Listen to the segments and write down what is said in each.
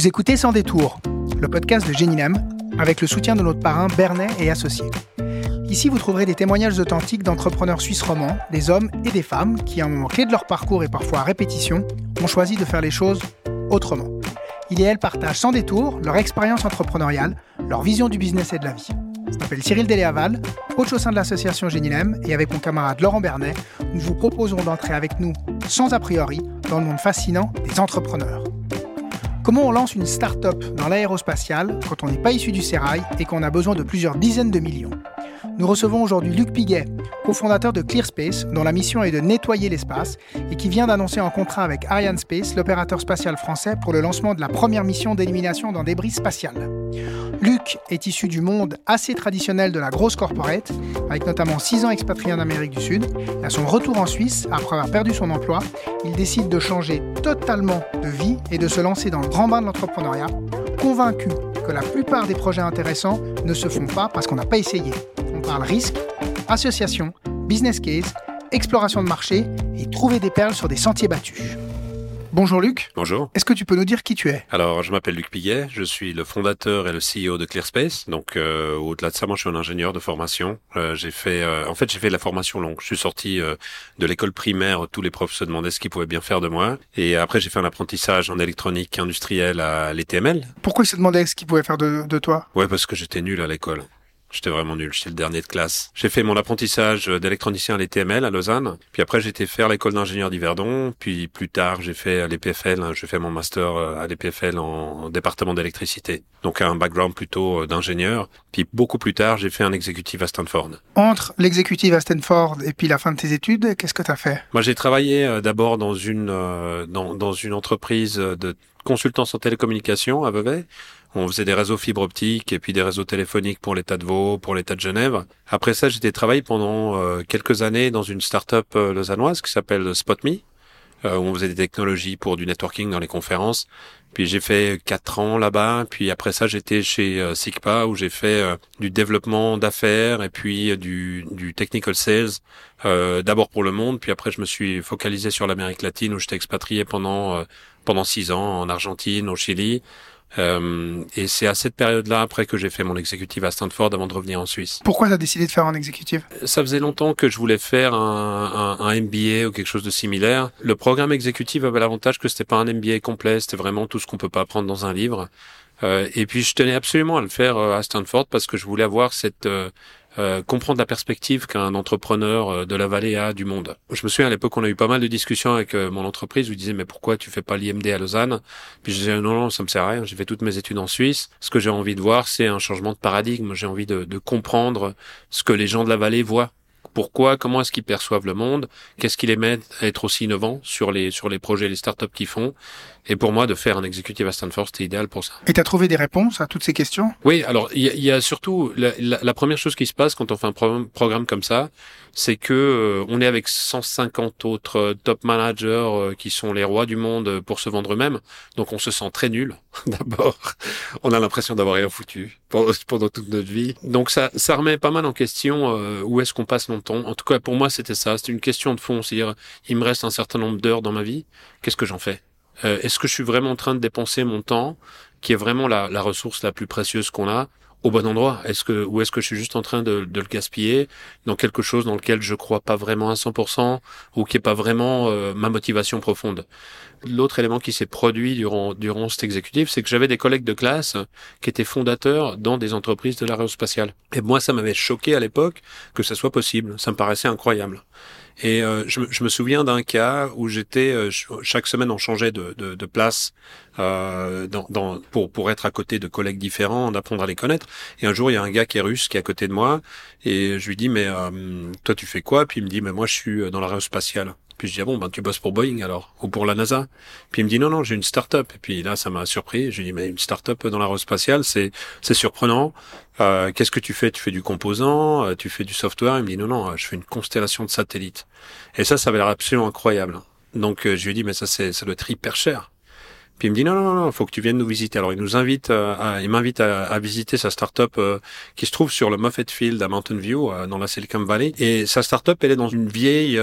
Vous écoutez Sans détour, le podcast de Génilem, avec le soutien de notre parrain Bernet et associés. Ici, vous trouverez des témoignages authentiques d'entrepreneurs suisses romans, des hommes et des femmes qui, à un moment clé de leur parcours et parfois à répétition, ont choisi de faire les choses autrement. Ils et elles partagent sans détour leur expérience entrepreneuriale, leur vision du business et de la vie. Je m'appelle Cyril Deléaval, coach au sein de l'association Génilem, et avec mon camarade Laurent Bernet, nous vous proposons d'entrer avec nous, sans a priori, dans le monde fascinant des entrepreneurs. Comment on lance une start-up dans l'aérospatiale quand on n'est pas issu du sérail et qu'on a besoin de plusieurs dizaines de millions? Nous recevons aujourd'hui Luc Piguet, cofondateur de ClearSpace, dont la mission est de nettoyer l'espace et qui vient d'annoncer un contrat avec Arianespace, l'opérateur spatial français, pour le lancement de la première mission d'élimination d'un débris spatial. Luc est issu du monde assez traditionnel de la grosse corporate, avec notamment 6 ans expatrié en Amérique du Sud. À son retour en Suisse, après avoir perdu son emploi, il décide de changer totalement de vie et de se lancer dans le grand bain de l'entrepreneuriat, convaincu que la plupart des projets intéressants ne se font pas parce qu'on n'a pas essayé parle risque, association, business case, exploration de marché et trouver des perles sur des sentiers battus. Bonjour Luc. Bonjour. Est-ce que tu peux nous dire qui tu es? Alors, je m'appelle Luc Piguet, je suis le fondateur et le CEO de ClearSpace. Donc, euh, au-delà de ça, moi, je suis un ingénieur de formation. Euh, j'ai fait, euh, en fait, j'ai fait la formation longue. Je suis sorti de l'école primaire, tous les profs se demandaient ce qu'ils pouvaient bien faire de moi. Et après, j'ai fait un apprentissage en électronique industrielle à l'ETML. Pourquoi ils se demandaient ce qu'ils pouvaient faire de, de toi? Ouais, parce que j'étais nul à l'école. J'étais vraiment nul, j'étais le dernier de classe. J'ai fait mon apprentissage d'électronicien à l'ETML à Lausanne, puis après j'ai été faire l'école d'ingénieur d'Yverdon, puis plus tard j'ai fait à l'EPFL, hein, j'ai fait mon master euh, à l'EPFL en, département d'électricité. Donc un background plutôt euh, d'ingénieur, puis beaucoup plus tard j'ai fait un exécutif à Stanford. Entre l'exécutif à Stanford et puis la fin de tes études, qu'est-ce que tu as fait? Moi j'ai travaillé euh, d'abord dans une dans, dans une entreprise de consultance en télécommunication à Vevey on faisait des réseaux fibre optique et puis des réseaux téléphoniques pour l'État de Vaud, pour l'État de Genève. Après ça, j'étais travaillé pendant euh, quelques années dans une start-up euh, lausannoise qui s'appelle SpotMe, euh, où on faisait des technologies pour du networking dans les conférences. Puis j'ai fait quatre ans là-bas. Puis après ça, j'étais chez euh, Sigpa où j'ai fait du développement d'affaires et puis du, du technical sales. D'abord pour le monde, puis après je me suis focalisé sur l'Amérique latine où j'étais expatrié pendant pendant six ans en Argentine, au Chili. Euh, et c'est à cette période-là, après que j'ai fait mon exécutif à Stanford, avant de revenir en Suisse. Pourquoi tu as décidé de faire un exécutif? Ça faisait longtemps que je voulais faire un, un, un, MBA ou quelque chose de similaire. Le programme exécutif avait l'avantage que c'était pas un MBA complet, c'était vraiment tout ce qu'on peut pas apprendre dans un livre. Euh, et puis je tenais absolument à le faire euh, à Stanford parce que je voulais avoir cette euh, euh, comprendre la perspective qu'un entrepreneur euh, de la vallée a du monde. Je me souviens à l'époque, on a eu pas mal de discussions avec euh, mon entreprise où ils disaient mais pourquoi tu fais pas l'IMD à Lausanne? Puis je disais non non ça me sert à rien. J'ai fait toutes mes études en Suisse. Ce que j'ai envie de voir, c'est un changement de paradigme. J'ai envie de, de comprendre ce que les gens de la vallée voient pourquoi, comment est-ce qu'ils perçoivent le monde, qu'est-ce qui les met à être aussi innovants sur les sur les projets, les startups qu'ils font. Et pour moi, de faire un exécutif à Stanford, c'était idéal pour ça. Et tu as trouvé des réponses à toutes ces questions? Oui, alors il y, a surtout la, la, première chose qui se passe quand on fait un programme, comme ça, c'est que euh, on est avec 150 autres euh, top managers euh, qui sont les rois du monde pour se vendre eux-mêmes. Donc on se sent très nul. D'abord, on a l'impression d'avoir rien foutu pendant, toute notre vie. Donc ça, ça remet pas mal en question où est-ce qu'on passe notre temps. En tout cas, pour moi, c'était ça. C'était une question de fond. C'est-à-dire, il me reste un certain nombre d'heures dans ma vie. Qu'est-ce que j'en fais? Euh, est-ce que je suis vraiment en train de dépenser mon temps, qui est vraiment la, la ressource la plus précieuse qu'on a, au bon endroit Est-ce que ou est-ce que je suis juste en train de, de, le gaspiller dans quelque chose dans lequel je crois pas vraiment à 100% ou qui est pas vraiment euh, ma motivation profonde? L'autre élément qui s'est produit durant durant cet exécutif, c'est que j'avais des collègues de classe qui étaient fondateurs dans des entreprises de l'aérospatiale. Et moi, ça m'avait choqué à l'époque que ça soit possible. Ça me paraissait incroyable. Et euh, je, je, me souviens d'un cas où j'étais euh, chaque semaine on changeait de, de, de place euh, dans, dans, pour pour être à côté de collègues différents, d'apprendre à les connaître. Et un jour il y a un gars qui est russe qui est à côté de moi et je lui dis mais euh, toi tu fais quoi? Puis il me dit mais moi je suis dans l'aérospatiale. Puis je dis, ah bon, ben, tu bosses pour Boeing alors, ou pour la NASA. Puis il me dit, non, non, j'ai une start-up. Et puis là, ça m'a surpris. Je lui dis, mais une start-up dans l'aérospatiale, c'est, c'est surprenant. Euh, qu'est-ce que tu fais? Tu fais du composant, euh, tu fais du software? Il me dit, non, non, je fais une constellation de satellites. Et ça, ça avait l'air absolument incroyable. Donc euh, je lui ai dit, mais ça, c'est, ça doit être hyper cher. Puis il me dit non non non, faut que tu viennes nous visiter. Alors il nous invite, euh, à, il m'invite à, à, visiter sa startup euh, qui se trouve sur le Moffett Field à Mountain View euh, dans la Silicon Valley. Et sa startup elle est dans une vieille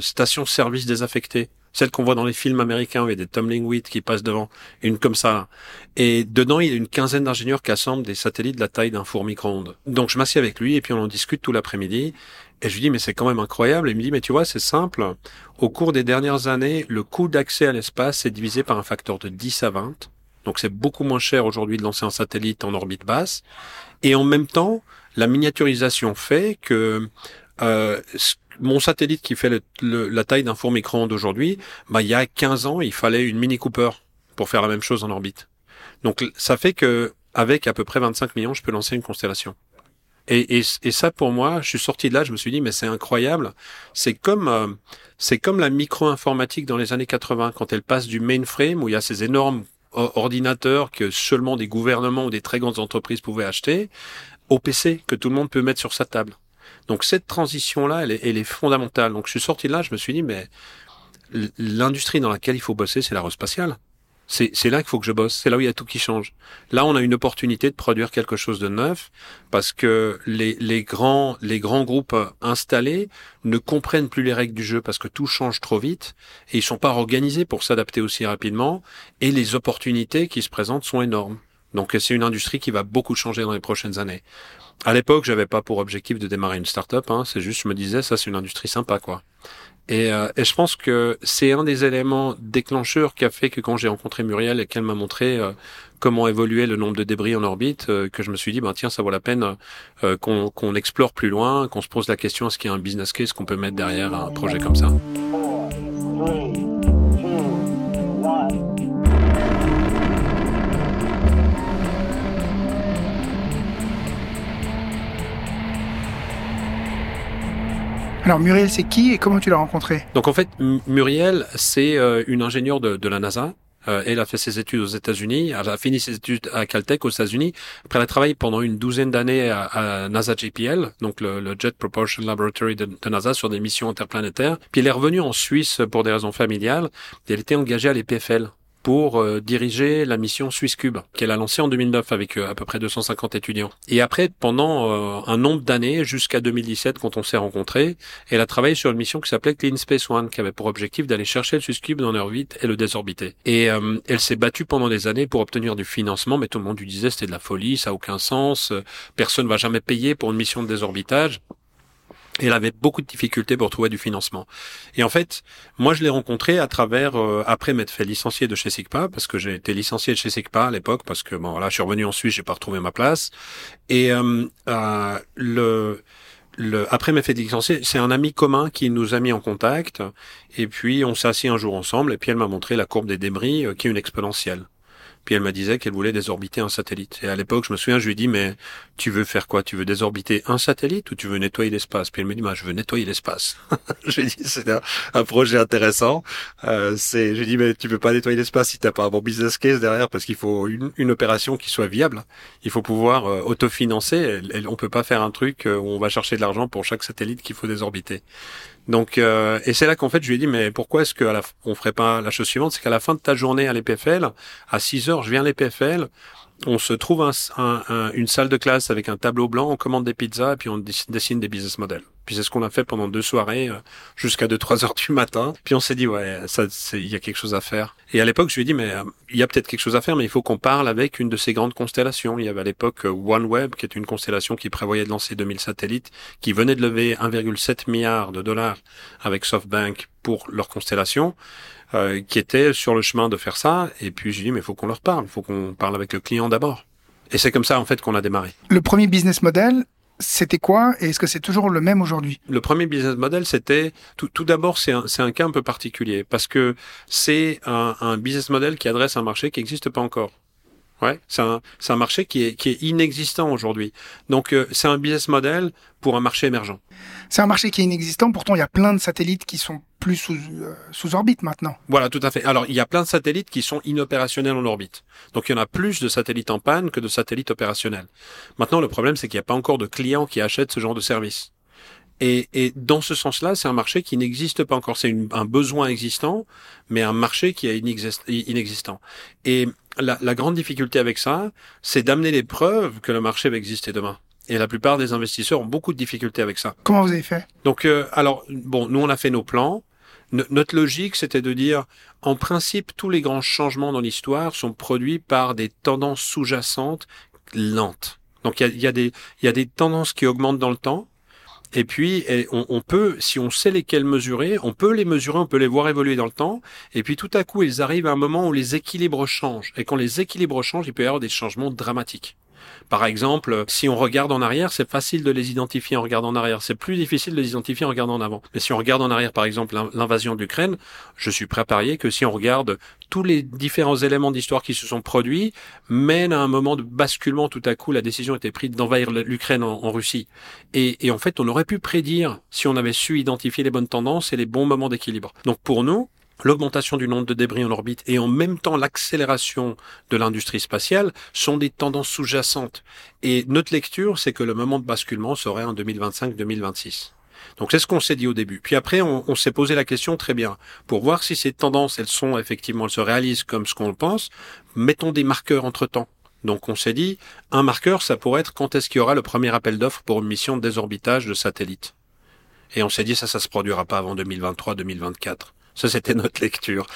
station-service désaffectée celle qu'on voit dans les films américains où il y a des tumbling Wheat qui passent devant, une comme ça. Et dedans, il y a une quinzaine d'ingénieurs qui assemblent des satellites de la taille d'un four micro-ondes. Donc je m'assieds avec lui et puis on en discute tout l'après-midi. Et je lui dis, mais c'est quand même incroyable. Et il me dit, mais tu vois, c'est simple. Au cours des dernières années, le coût d'accès à l'espace est divisé par un facteur de 10 à 20. Donc c'est beaucoup moins cher aujourd'hui de lancer un satellite en orbite basse. Et en même temps, la miniaturisation fait que euh, mon satellite qui fait la taille d'un four micro-ondes aujourd'hui, bah, il y a 15 ans, il fallait une Mini Cooper pour faire la même chose en orbite. Donc ça fait que avec à peu près 25 millions, je peux lancer une constellation. Et, et, et, ça, pour moi, je suis sorti de là, je me suis dit, mais c'est incroyable. C'est comme, euh, c'est comme la micro-informatique dans les années 80, quand elle passe du mainframe, où il y a ces énormes ordinateurs que seulement des gouvernements ou des très grandes entreprises pouvaient acheter, au PC que tout le monde peut mettre sur sa table. Donc cette transition-là, elle est, elle est fondamentale. Donc je suis sorti de là, je me suis dit, mais l'industrie dans laquelle il faut bosser, c'est l'aérospatiale. C'est là qu'il faut que je bosse. C'est là où il y a tout qui change. Là, on a une opportunité de produire quelque chose de neuf parce que les, les grands les grands groupes installés ne comprennent plus les règles du jeu parce que tout change trop vite et ils sont pas organisés pour s'adapter aussi rapidement et les opportunités qui se présentent sont énormes. Donc c'est une industrie qui va beaucoup changer dans les prochaines années. À l'époque, j'avais pas pour objectif de démarrer une start-up. Hein, c'est juste, je me disais, ça c'est une industrie sympa, quoi. Et, euh, et, je pense que c'est un des éléments déclencheurs qui a fait que quand j'ai rencontré Muriel et qu'elle m'a montré euh, comment évoluait le nombre de débris en orbite, euh, que je me suis dit, ben tiens, ça vaut la peine qu'on explore plus loin, qu'on se pose la question, est-ce qu'il y a un business case qu'on peut mettre derrière un projet comme ça? Alors Muriel, c'est qui et comment tu l'as rencontré? Donc en fait, Muriel, c'est euh, une ingénieure de, de la NASA. Euh, elle a fait ses études aux États-Unis, elle a fini ses études à Caltech aux États-Unis. Après, elle a travaillé pendant une douzaine d'années à, NASA JPL, donc le, Jet Propulsion Laboratory de, de, NASA, sur des missions interplanétaires. Puis elle est revenue en Suisse pour des raisons familiales. Et elle était engagée à l'EPFL, pour euh, diriger la mission SwissCube qu'elle a lancée en 2009 avec euh, à peu près 250 étudiants. Et après, pendant euh, un nombre d'années, jusqu'à 2017 quand on s'est rencontrés, elle a travaillé sur une mission qui s'appelait Clean Space One, qui avait pour objectif d'aller chercher le SwissCube dans l'orbite et le désorbiter. Et elle s'est battue pendant des années pour obtenir du financement, mais tout le monde lui disait c'était de la folie, ça a aucun sens, personne va jamais payer pour une mission de désorbitage. Et elle avait beaucoup de difficultés pour trouver du financement. Et en fait, moi, je l'ai rencontré à travers, euh, après m'être fait licencier de chez SIGPA, parce que j'ai été licencié de chez SIGPA à l'époque, parce que bon, là, je suis revenu en Suisse, j'ai pas retrouvé ma place. Et euh, euh, le, le, après m'être fait licencier, c'est un ami commun qui nous a mis en contact. Et puis, on s'est assis un jour ensemble, et puis elle m'a montré la courbe des débris, qui est une exponentielle. Puis elle me disait qu'elle voulait désorbiter un satellite. Et à l'époque, je me souviens, je lui ai dit, mais tu veux faire quoi? Tu veux désorbiter un satellite ou tu veux nettoyer l'espace? Puis elle me dit, bah, je veux nettoyer l'espace. je lui ai dit, c'est un, projet intéressant. Euh, c'est, je lui ai dit, mais tu veux pas nettoyer l'espace si t'as pas un bon business case derrière parce qu'il faut une, une, opération qui soit viable. Il faut pouvoir euh, autofinancer. On peut pas faire un truc euh, où on va chercher de l'argent pour chaque satellite qu'il faut désorbiter. Donc, euh, et c'est là qu'en fait, je lui ai dit, mais pourquoi est-ce qu'on on ferait pas la chose suivante, c'est qu'à la fin de ta journée à l'EPFL, à 6 heures, je viens à l'EPFL, on se trouve un, une salle de classe avec un tableau blanc, on commande des pizzas et puis on dessine des business models. Puis c'est ce qu'on a fait pendant deux soirées euh, jusqu'à 2-3 heures du matin. Puis on s'est dit ouais, ça, il y a quelque chose à faire. Et à l'époque, je lui ai dit mais euh, il y a peut-être quelque chose à faire, mais il faut qu'on parle avec une de ces grandes constellations. Il y avait à l'époque euh, OneWeb, qui est une constellation qui prévoyait de lancer 2000 satellites, qui venait de lever 1,7 milliard de dollars avec SoftBank pour leur constellation. Euh, qui était sur le chemin de faire ça. Et puis j'ai dit, mais il faut qu'on leur parle, il faut qu'on parle avec le client d'abord. Et c'est comme ça en fait qu'on a démarré. Le premier business model, c'était quoi et est-ce que c'est toujours le même aujourd'hui? Le premier business model, c'était tout, tout d'abord c'est un, c'est un cas un peu particulier parce que c'est un, un business model qui adresse un marché qui n'existe pas encore. Ouais, c'est un, c'est un marché qui est, qui est inexistant aujourd'hui. Donc euh, c'est un business model pour un marché émergent. C'est un marché qui est inexistant, pourtant il y a plein de satellites qui sont plus sous, euh, sous orbite maintenant. Voilà, tout à fait. Alors il y a plein de satellites qui sont inopérationnels en orbite. Donc il y en a plus de satellites en panne que de satellites opérationnels. Maintenant le problème c'est qu'il n'y a pas encore de clients qui achètent ce genre de service. Et, et, dans ce sens-là, c'est un marché qui n'existe pas encore. C'est un besoin existant, mais un marché qui est inexistant. Et la, la grande difficulté avec ça, c'est d'amener les preuves que le marché va exister demain. Et la plupart des investisseurs ont beaucoup de difficultés avec ça. Comment vous avez fait? Donc, euh, alors, bon, nous, on a fait nos plans. notre logique, c'était de dire, en principe, tous les grands changements dans l'histoire sont produits par des tendances sous-jacentes lentes. Donc il y a, des, y a des tendances qui augmentent dans le temps, et puis, on, on, peut, si on sait lesquelles mesurer, on peut les mesurer, on peut les voir évoluer dans le temps. Et puis, tout à coup, ils arrivent à un moment où les équilibres changent. Et quand les équilibres changent, il peut y avoir des changements dramatiques. Par exemple, si on regarde en arrière, c'est facile de les identifier en regardant en arrière. C'est plus difficile de les identifier en regardant en avant. Mais si on regarde en arrière, par exemple, l'invasion de l'Ukraine, je suis prêt à parier que si on regarde tous les différents éléments d'histoire qui se sont produits, mènent à un moment de basculement. Tout à coup, la décision était prise d'envahir l'Ukraine en, Russie. Et en fait, on aurait pu prédire si on avait su identifier les bonnes tendances et les bons moments d'équilibre. Donc pour nous, l'augmentation du nombre de débris en orbite et en même temps l'accélération de l'industrie spatiale sont des tendances sous-jacentes. Et notre lecture, c'est que le moment de basculement serait en 2025-2026. Donc c'est ce qu'on s'est dit au début. Puis après, on, s'est posé la question très bien pour voir si ces tendances, elles sont effectivement, elles se réalisent comme ce qu'on pense. Mettons des marqueurs entre temps. Donc on s'est dit, un marqueur, ça pourrait être quand est-ce qu'il y aura le premier appel d'offres pour une mission de désorbitage de satellites. Et on s'est dit, ça, ça se produira pas avant 2023-2024. Ça, c'était notre lecture.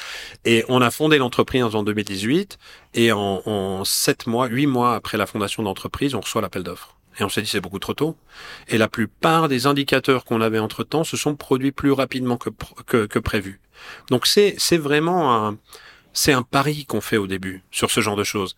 Et on a fondé l'entreprise en 2018 et en, en 7 mois, 8 mois après la fondation d'entreprise, on reçoit l'appel d'offres. Et on s'est dit c'est beaucoup trop tôt. Et la plupart des indicateurs qu'on avait entre temps se sont produits plus rapidement que, que, que prévu. Donc c'est, c'est vraiment un, c'est un pari qu'on fait au début sur ce genre de choses.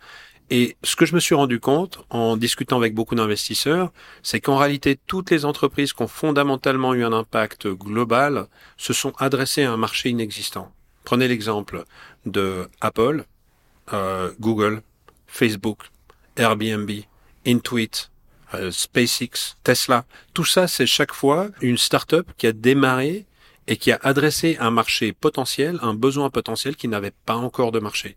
Et ce que je me suis rendu compte en discutant avec beaucoup d'investisseurs, c'est qu'en réalité, toutes les entreprises qui ont fondamentalement eu un impact global se sont adressées à un marché inexistant. Prenez l'exemple de Apple, euh, Google, Facebook, Airbnb, Intuit, euh, SpaceX, Tesla. Tout ça, c'est chaque fois une start-up qui a démarré et qui a adressé un marché potentiel, un besoin potentiel qui n'avait pas encore de marché.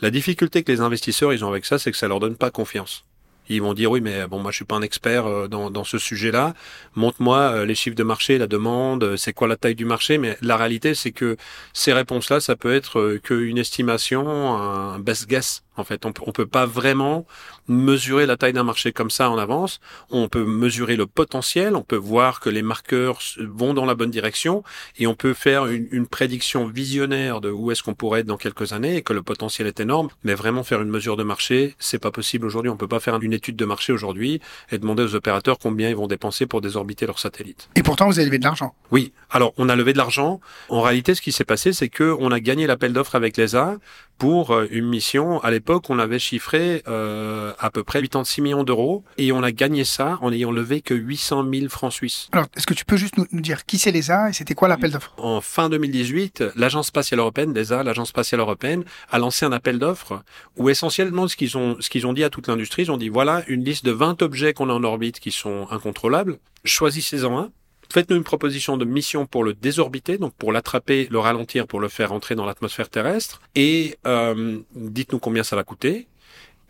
La difficulté que les investisseurs ils ont avec ça, c'est que ça leur donne pas confiance. Ils vont dire oui, mais bon, moi je suis pas un expert euh, dans, dans ce sujet-là. Montre-moi euh, les chiffres de marché, la demande, euh, c'est quoi la taille du marché? Mais la réalité, c'est que ces réponses-là, ça peut être qu'une estimation, un best guess. En fait, on, on peut pas vraiment mesurer la taille d'un marché comme ça en avance. On peut mesurer le potentiel, on peut voir que les marqueurs vont dans la bonne direction et on peut faire une, une prédiction visionnaire de où est-ce qu'on pourrait être dans quelques années et que le potentiel est énorme. Mais vraiment faire une mesure de marché, c'est pas possible aujourd'hui. On peut pas faire une étude de marché aujourd'hui et demander aux opérateurs combien ils vont dépenser pour désorbiter leurs satellites. Et pourtant, vous avez levé de l'argent. Oui. Alors, on a levé de l'argent. En réalité, ce qui s'est passé, c'est que on a gagné l'appel d'offres avec l'ESA pour euh, une mission. À l'époque, on avait chiffré euh, à peu près 86 millions d'euros et on a gagné ça en ayant levé que 800 000 francs suisses. Alors, est-ce que tu peux juste nous, nous dire qui c'est l'ESA et c'était quoi l'appel d'offres? En fin 2018, l'Agence spatiale européenne, l'ESA, l'Agence spatiale européenne, a lancé un appel d'offres où essentiellement ce qu'ils ont, ce qu'ils ont dit à toute l'industrie, ils ont dit voilà une liste de 20 objets qu'on a en orbite qui sont incontrôlables. Choisissez-en un Faites-nous une proposition de mission pour le désorbiter, donc pour l'attraper, le ralentir, pour le faire entrer dans l'atmosphère terrestre, et euh, dites-nous combien ça va coûter,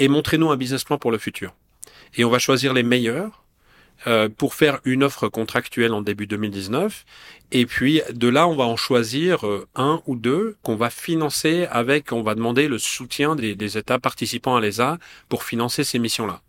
et montrez-nous un business plan pour le futur. Et on va choisir les meilleurs euh, pour faire une offre contractuelle en début 2019, et puis de là, on va en choisir euh, un ou deux qu'on va financer avec, on va demander le soutien des, des États participants à l'ESA pour financer ces missions-là.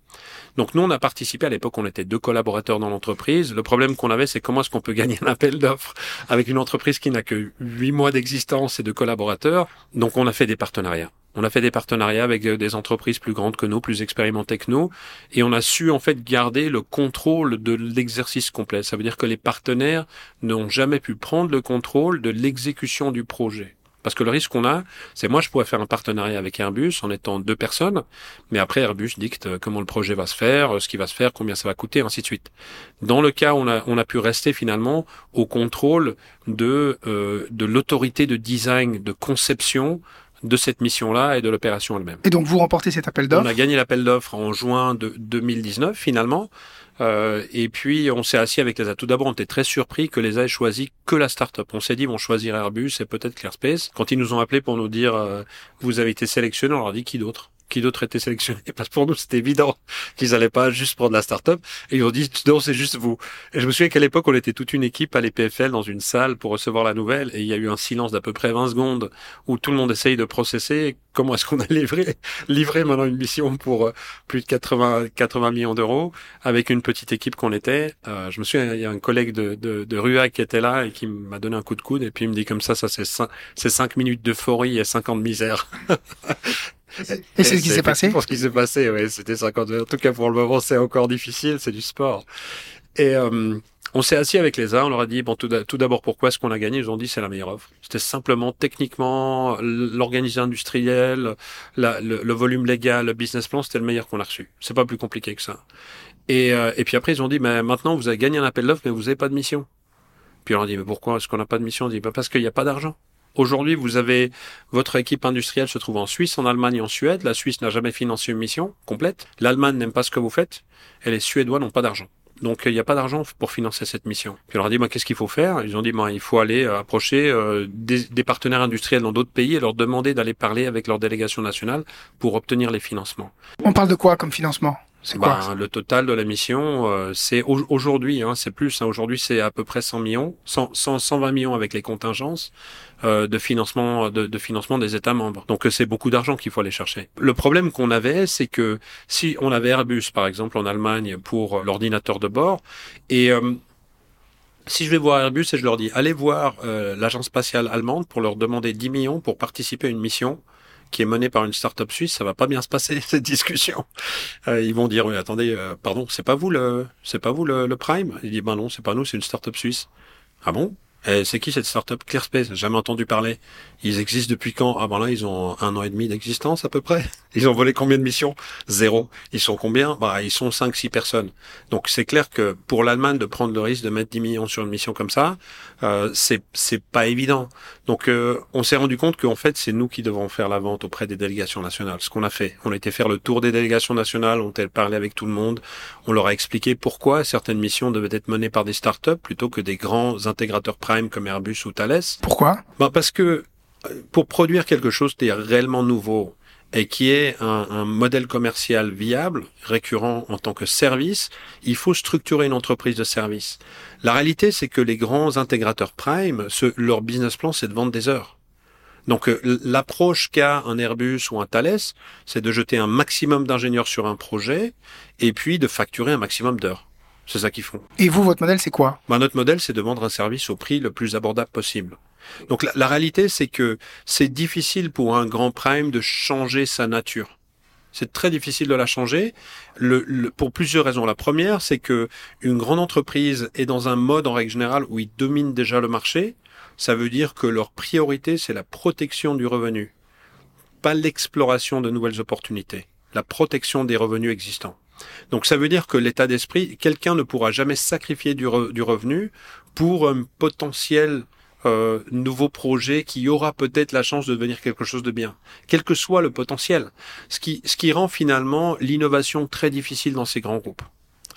Donc nous, on a participé à l'époque, on était deux collaborateurs dans l'entreprise. Le problème qu'on avait, c'est comment est-ce qu'on peut gagner un appel d'offres avec une entreprise qui n'a que huit mois d'existence et de collaborateurs. Donc on a fait des partenariats. On a fait des partenariats avec des entreprises plus grandes que nous, plus expérimentées que nous, et on a su en fait garder le contrôle de l'exercice complet. Ça veut dire que les partenaires n'ont jamais pu prendre le contrôle de l'exécution du projet. Parce que le risque qu'on a, c'est moi je pourrais faire un partenariat avec Airbus en étant deux personnes, mais après Airbus dicte comment le projet va se faire, ce qui va se faire, combien ça va coûter, ainsi de suite. Dans le cas où on a, on a pu rester finalement au contrôle de, euh, de l'autorité de design, de conception de cette mission-là et de l'opération elle-même. Et donc vous remportez cet appel d'offres On a gagné l'appel d'offres en juin de 2019 finalement. Euh, et puis on s'est assis avec les. Tout d'abord, on était très surpris que les aient choisi que la start-up. On s'est dit, vont choisir Airbus et peut-être ClearSpace. Quand ils nous ont appelés pour nous dire, euh, vous avez été sélectionné, on leur a dit qui d'autre? Qui d'autre était sélectionné? Parce que pour nous, c'était évident qu'ils allaient pas juste prendre la start-up. Et ils ont dit, non, c'est juste vous. Et je me souviens qu'à l'époque, on était toute une équipe à l'EPFL dans une salle pour recevoir la nouvelle. Et il y a eu un silence d'à peu près 20 secondes où tout le monde essaye de processer comment est-ce qu'on a livré, livré maintenant une mission pour euh, plus de 80, 80 millions d'euros avec une petite équipe qu'on était? Euh, je me souviens, il y a un collègue de, de, de Rua qui était là et qui m'a donné un coup de coude et puis il me dit comme ça, ça c'est 5, c'est 5 minutes d'euphorie et 5 ans de misère. Et c'est ce qui s'est passé Pour ce qui s'est passé, oui, c'était 50. En tout cas, pour le moment, c'est encore difficile, c'est du sport. Et euh, on s'est assis avec les uns, on leur a dit, bon, tout d'abord, pourquoi est-ce qu'on a gagné? Ils ont dit, c'est la meilleure offre. C'était simplement techniquement, l'organisation industrielle, la, le, le, volume légal, le business plan, c'était le meilleur qu'on a reçu. C'est pas plus compliqué que ça. Et, euh, et puis après, ils ont dit, mais maintenant, vous avez gagné un appel d'offres, mais vous n'avez pas de mission. Puis on leur a dit, mais pourquoi est-ce qu'on n'a pas de mission? On dit, bah parce qu'il n'y a pas d'argent. Aujourd'hui, vous avez votre équipe industrielle se trouve en Suisse, en Allemagne en Suède. La Suisse n'a jamais financé une mission complète. L'Allemagne n'aime pas ce que vous faites. Et les Suédois n'ont pas d'argent. Donc il n'y a pas d'argent pour financer cette mission. Puis on leur a dit, moi, qu'est-ce qu'il faut faire? Ils ont dit, moi, il faut aller euh, approcher euh, des, des, partenaires industriels dans d'autres pays et leur demander d'aller parler avec leur délégation nationale pour obtenir les financements. On parle de quoi comme financement? C'est quoi ben, Le total de la mission, euh, c'est aujourd'hui, hein, c'est plus. Hein, aujourd'hui, c'est à peu près 100 millions, 100, 100, 120 millions avec les contingences euh, de financement de, de, financement des États membres. Donc c'est beaucoup d'argent qu'il faut aller chercher. Le problème qu'on avait, c'est que si on avait Airbus, par exemple, en Allemagne pour l'ordinateur de bord, et euh, si je vais voir Airbus et je leur dis allez voir euh, l'agence spatiale allemande pour leur demander 10 millions pour participer à une mission qui est menée par une start-up suisse, ça va pas bien se passer cette discussion. Euh, ils vont dire oui, attendez, euh, pardon, c'est pas vous le, c'est pas vous le, le Prime? Il dit ben non, c'est pas nous, c'est une start-up suisse. Ah bon? Et c'est qui cette startup ClearSpace? Jamais entendu parler. Ils existent depuis quand? Ah ben là, ils ont un an et demi d'existence à peu près. Ils ont volé combien de missions? Zéro. Ils sont combien? Bah, ils sont 5-6 personnes. Donc c'est clair que pour l'Allemagne de prendre le risque de mettre 10 millions sur une mission comme ça, euh, c'est c'est pas évident. Donc euh, on s'est rendu compte qu'en fait c'est nous qui devons faire la vente auprès des délégations nationales. Ce qu'on a fait, on a été faire le tour des délégations nationales, on a parlé avec tout le monde, on leur a expliqué pourquoi certaines missions devaient être menées par des startups plutôt que des grands intégrateurs comme Airbus ou Thales. Pourquoi ben Parce que euh, pour produire quelque chose qui est réellement nouveau et qui est un, un, modèle commercial viable, récurrent en tant que service, il faut structurer une entreprise de service. La réalité, c'est que les grands intégrateurs prime, ce, leur business plan, c'est de vendre des heures. Donc euh, l'approche qu'a un Airbus ou un Thales, c'est de jeter un maximum d'ingénieurs sur un projet et puis de facturer un maximum d'heures. C'est ça qu'ils font. Et vous, votre modèle, c'est quoi? Ben, Notre modèle, c'est de vendre un service au prix le plus abordable possible. Donc la, la réalité, c'est que c'est difficile pour un grand prime de changer sa nature. C'est très difficile de la changer le, le, pour plusieurs raisons. La première, c'est que une grande entreprise est dans un mode en règle générale où ils dominent déjà le marché. Ça veut dire que leur priorité, c'est la protection du revenu, pas l'exploration de nouvelles opportunités, la protection des revenus existants. Donc ça veut dire que l'état d'esprit, quelqu'un ne pourra jamais sacrifier du, re, du, revenu pour un potentiel euh, nouveau projet qui aura peut-être la chance de devenir quelque chose de bien, quel que soit le potentiel. Ce qui, ce qui rend finalement l'innovation très difficile dans ces grands groupes.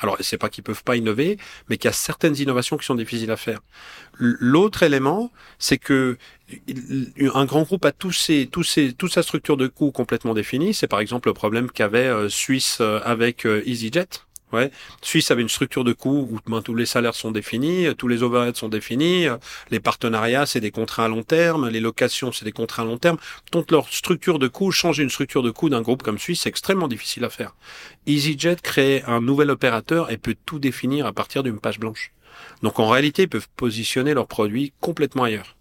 Alors, c'est pas qu'ils peuvent pas innover, mais qu'il y a certaines innovations qui sont difficiles à faire. L'autre élément, c'est que un grand groupe a tous ses, tous ses, toute sa structure de coûts complètement définie. C'est par exemple le problème qu'avait euh, Suisse euh, avec euh, EasyJet. Ouais. Suisse avait une structure de coûts où ben, tous les salaires sont définis, tous les overheads sont définis, les partenariats c'est des contrats à long terme, les locations c'est des contrats à long terme. Donc leur structure de coûts, changer une structure de coûts d'un groupe comme Suisse, c'est extrêmement difficile à faire. EasyJet crée un nouvel opérateur et peut tout définir à partir d'une page blanche. Donc en réalité, ils peuvent positionner leurs produits complètement ailleurs.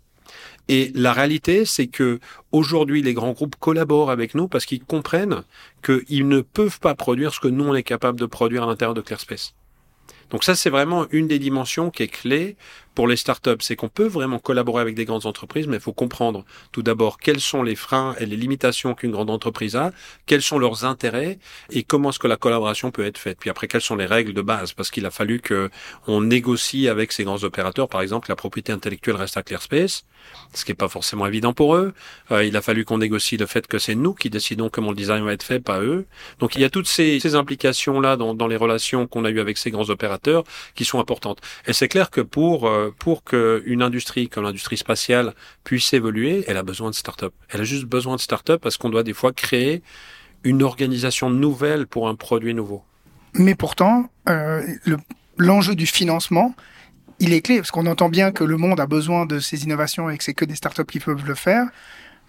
Et la réalité, c'est que aujourd'hui, les grands groupes collaborent avec nous parce qu'ils comprennent qu'ils ne peuvent pas produire ce que nous, on est capable de produire à l'intérieur de ClearSpace. Donc ça, c'est vraiment une des dimensions qui est clé pour les startups, c'est qu'on peut vraiment collaborer avec des grandes entreprises, mais il faut comprendre tout d'abord quels sont les freins et les limitations qu'une grande entreprise a, quels sont leurs intérêts et comment est-ce que la collaboration peut être faite. Puis après, quelles sont les règles de base, parce qu'il a fallu que on négocie avec ces grands opérateurs, par exemple, la propriété intellectuelle reste à ClearSpace, ce qui n'est pas forcément évident pour eux. Euh, il a fallu qu'on négocie le fait que c'est nous qui décidons comment le design va être fait, pas eux. Donc il y a toutes ces, ces implications-là dans, dans les relations qu'on a eues avec ces grands opérateurs qui sont importantes. Et c'est clair que pour euh, pour qu'une industrie comme l'industrie spatiale puisse évoluer, elle a besoin de start-up. Elle a juste besoin de start-up parce qu'on doit des fois créer une organisation nouvelle pour un produit nouveau. Mais pourtant, euh, l'enjeu du financement, il est clé, parce qu'on entend bien que le monde a besoin de ces innovations et que c'est que des startups qui peuvent le faire.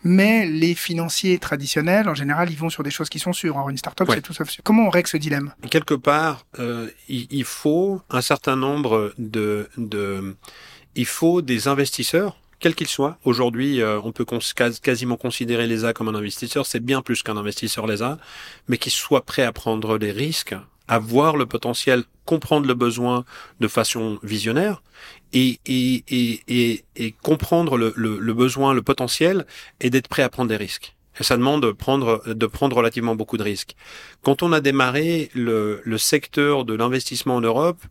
Mais les financiers traditionnels, en général, ils vont sur des choses qui sont sûres. Alors une startup, c'est tout sauf sûr. Comment on règle ce dilemme? Quelque part, euh, il, il, faut un certain nombre de, de, il faut des investisseurs quel qu'il soit. Aujourd'hui, euh, on peut quasiment considérer l'ESA comme un investisseur. C'est bien plus qu'un investisseur l'ESA, mais qui soit prêt à prendre des risques, à voir le potentiel, comprendre le besoin de façon visionnaire et, et, et, et, comprendre le, le, le besoin, le potentiel et d'être prêt à prendre des risques. Et ça demande de prendre, de prendre relativement beaucoup de risques. Quand on a démarré, le, le secteur de l'investissement en Europe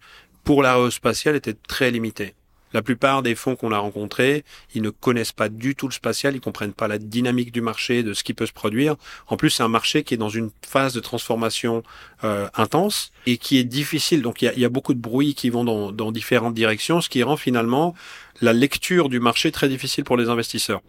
pour l'aérospatiale était très limité. La plupart des fonds qu'on a rencontrés, ils ne connaissent pas du tout le spatial, ils comprennent pas la dynamique du marché, de ce qui peut se produire. En plus, c'est un marché qui est dans une phase de transformation euh, intense et qui est difficile. Donc, il y a, beaucoup de bruits qui vont dans, dans différentes directions, ce qui rend finalement la lecture du marché très difficile pour les investisseurs.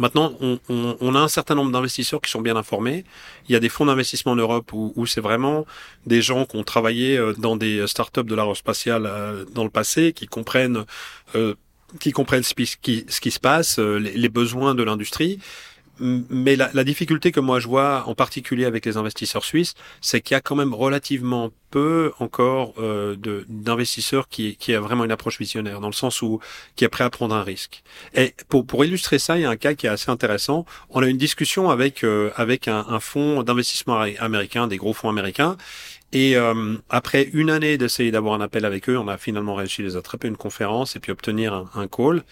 Maintenant, on, a un certain nombre d'investisseurs qui sont bien informés. Il y a des fonds d'investissement en Europe où, où c'est vraiment des gens qui ont travaillé euh, dans des startups de l'aérospatiale euh, dans le passé, qui comprennent, euh, qui comprennent ce qui, ce qui se passe, les, les besoins de l'industrie mais la, la, difficulté que moi je vois, en particulier avec les investisseurs suisses, c'est qu'il y a quand même relativement peu encore euh, d'investisseurs qui, qui a vraiment une approche visionnaire, dans le sens où qui est prêt à prendre un risque. Et pour, pour illustrer ça, il y a un cas qui est assez intéressant. On a une discussion avec euh, avec un, un fonds d'investissement américain, des gros fonds américains, et euh, après une année d'essayer d'avoir un appel avec eux, on a finalement réussi à les attraper une conférence et puis obtenir un, call.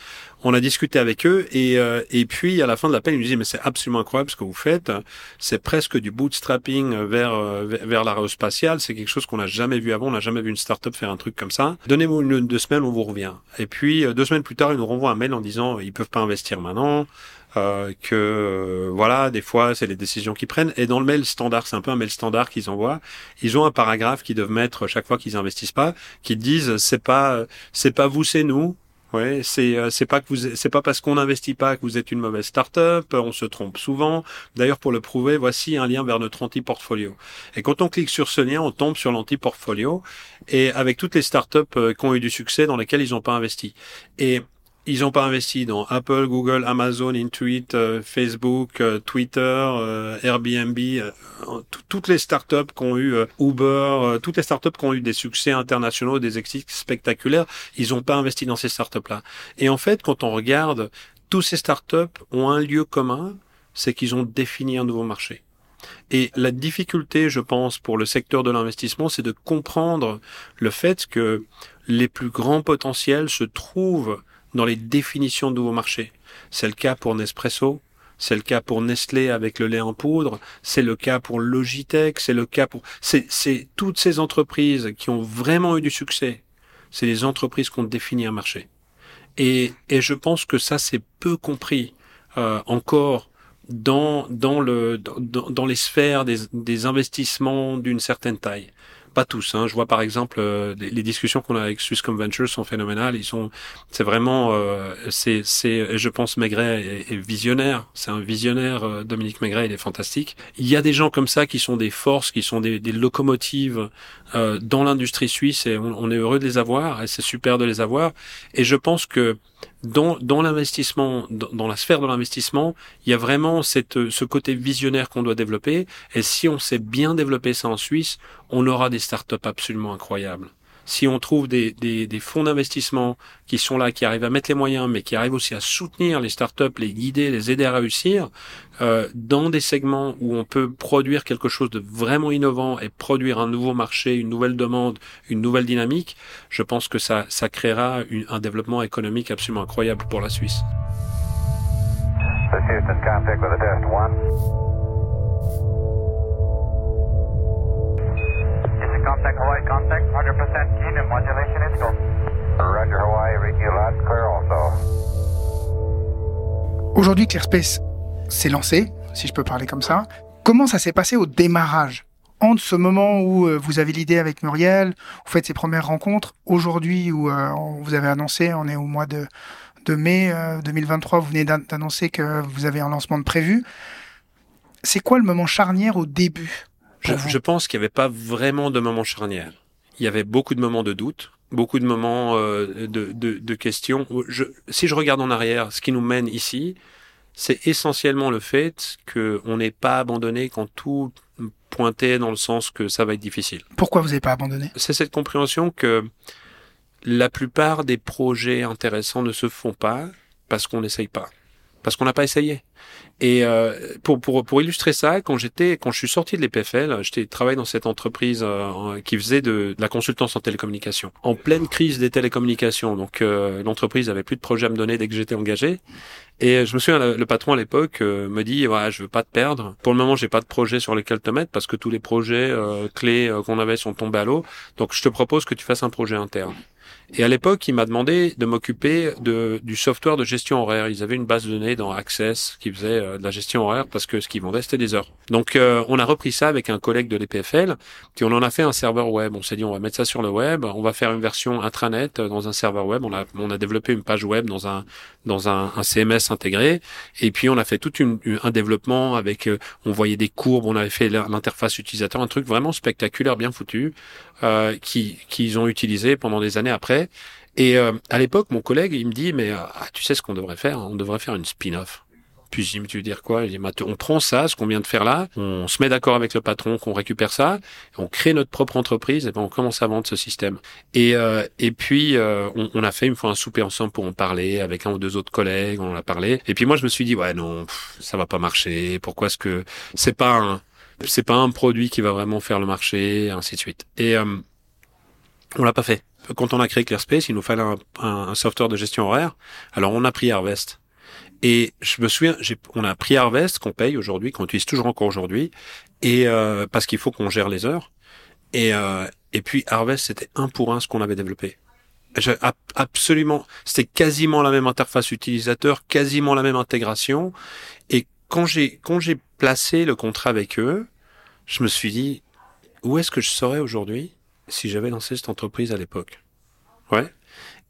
On a discuté avec eux et, euh, et puis à la fin de l'appel, ils nous disaient mais c'est absolument incroyable ce que vous faites. C'est presque du bootstrapping vers euh, vers l'aérospatiale. C'est quelque chose qu'on n'a jamais vu avant. On n'a jamais vu une startup faire un truc comme ça. Donnez-moi une deux semaines, on vous revient. Et puis deux semaines plus tard, ils nous renvoient un mail en disant ils peuvent pas investir maintenant. Euh, que euh, voilà, des fois c'est les décisions qu'ils prennent. Et dans le mail standard, c'est un peu un mail standard qu'ils envoient. Ils ont un paragraphe qu'ils doivent mettre chaque fois qu'ils investissent pas, qui disent c'est pas c'est pas vous, c'est nous. Ouais, c'est euh, c'est pas que vous c'est pas parce qu'on n'investit pas que vous êtes une mauvaise start-up, on se trompe souvent. D'ailleurs pour le prouver, voici un lien vers notre anti-portfolio. Et quand on clique sur ce lien, on tombe sur l'anti-portfolio et avec toutes les start-up qui ont eu du succès dans lesquelles ils n'ont pas investi. Et ils n'ont pas investi dans Apple, Google, Amazon, Intuit, euh, Facebook, euh, Twitter, euh, Airbnb, toutes les startups qui ont eu Uber, toutes les startups qui ont eu des succès internationaux, des exits spectaculaires, ils n'ont pas investi dans ces startups-là. Et en fait, quand on regarde, tous ces startups ont un lieu commun, c'est qu'ils ont défini un nouveau marché. Et la difficulté, je pense, pour le secteur de l'investissement, c'est de comprendre le fait que les plus grands potentiels se trouvent dans les définitions de nouveaux marchés. C'est le cas pour Nespresso, c'est le cas pour Nestlé avec le lait en poudre, c'est le cas pour Logitech, c'est le cas pour... C'est toutes ces entreprises qui ont vraiment eu du succès. C'est les entreprises qui ont défini un marché. Et, et je pense que ça, c'est peu compris euh, encore dans, dans, le, dans, dans les sphères des, des investissements d'une certaine taille pas tous. Hein. Je vois par exemple euh, les, discussions qu'on a avec Swisscom Ventures sont phénoménales. Ils sont, c'est vraiment, euh, c'est, c'est, je pense Maigret est, visionnaire. C'est un visionnaire. Euh, Dominique Maigret, il est fantastique. Il y a des gens comme ça qui sont des forces, qui sont des locomotives dans l'industrie suisse et on, est heureux de les avoir et c'est super de les avoir. Et je pense que dans, dans l'investissement, dans, la sphère de l'investissement, il y a vraiment cette, ce côté visionnaire qu'on doit développer. Et si on sait bien développer ça en Suisse, on aura des startups absolument incroyables si on trouve des, des, des fonds d'investissement qui sont là, qui arrivent à mettre les moyens, mais qui arrivent aussi à soutenir les startups, les guider, les aider à réussir, euh, dans des segments où on peut produire quelque chose de vraiment innovant et produire un nouveau marché, une nouvelle demande, une nouvelle dynamique, je pense que ça, ça créera une, un développement économique absolument incroyable pour la Suisse. Aujourd'hui, ClearSpace s'est lancé, si je peux parler comme ça. Comment ça s'est passé au démarrage entre ce moment où euh, vous avez l'idée avec Muriel, vous faites ces premières rencontres, aujourd'hui où euh, vous avez annoncé, on est au mois de, de mai 2023, euh, vous venez d'annoncer que vous avez un lancement de prévu. C'est quoi le moment charnière au début je, je, pense qu'il n'y avait pas vraiment de moment charnière. Il y avait beaucoup de moments de doute, beaucoup de moments de, de, de, questions. Je, si je regarde en arrière, ce qui nous mène ici, c'est essentiellement le fait qu'on n'est pas abandonné quand tout pointait dans le sens que ça va être difficile. Pourquoi vous n'avez pas abandonné? C'est cette compréhension que la plupart des projets intéressants ne se font pas parce qu'on n'essaye pas, parce qu'on n'a pas essayé. Et euh, pour, pour, pour illustrer ça, quand j'étais quand je suis sorti de l'EPFL, j'étais travaillé dans cette entreprise euh, qui faisait de, de, la consultance en télécommunications. En pleine crise des télécommunications, donc euh, l'entreprise avait plus de projets à me donner dès que j'étais engagé. Et je me souviens, le, patron à l'époque me dit, ouais, je veux pas te perdre. Pour le moment, j'ai pas de projet sur lesquels te mettre parce que tous les projets clés qu'on avait sont tombés à l'eau. Donc, je te propose que tu fasses un projet interne. Et à l'époque, il m'a demandé de m'occuper de, du software de gestion horaire. Ils avaient une base de données dans Access qui faisait euh, de la gestion horaire parce que ce qu'ils vendaient, c'était des heures. Donc, euh, on a repris ça avec un collègue de l'EPFL, qui on en a fait un serveur web. On s'est dit, on va mettre ça sur le web, on va faire une version intranet dans un serveur web. On a, on a développé une page web dans un, dans un, un CMS intégré. Et puis, on a fait tout une, un développement avec, euh, on voyait des courbes, on avait fait l'interface utilisateur, un truc vraiment spectaculaire, bien foutu, euh, qui qu'ils ont utilisé pendant des années Et euh, à l'époque, mon collègue, il me dit, mais ah, tu sais ce qu'on devrait faire On devrait faire une spin-off. Puis je dis, mais tu veux dire quoi? Il dit, on prend ça, ce qu'on vient de faire là, on se met d'accord avec le patron qu'on récupère ça, on crée notre propre entreprise, et ben on commence à vendre ce système. Et euh, puis euh, on, a fait une fois un souper ensemble pour en parler avec un ou deux autres collègues, on en a parlé. Et puis moi je me suis dit, ouais non, ça va pas marcher. Pourquoi est-ce que c'est pas un c'est pas un produit qui va vraiment faire le marché, ainsi de suite. Et euh, on l'a pas fait. Quand on a créé ClearSpace, il nous fallait un, un, software de gestion horaire. Alors on a pris Harvest. Et je me souviens, on a pris Harvest qu'on paye aujourd'hui, qu'on utilise toujours encore aujourd'hui, et euh, parce qu'il faut qu'on gère les heures. Et euh, et puis Harvest, c'était un pour un ce qu'on avait développé. absolument, c'était quasiment la même interface utilisateur, quasiment la même intégration. Et quand j'ai quand j'ai placé le contrat avec eux, je me suis dit où est-ce que je serais aujourd'hui? Si j'avais lancé cette entreprise à l'époque. Ouais.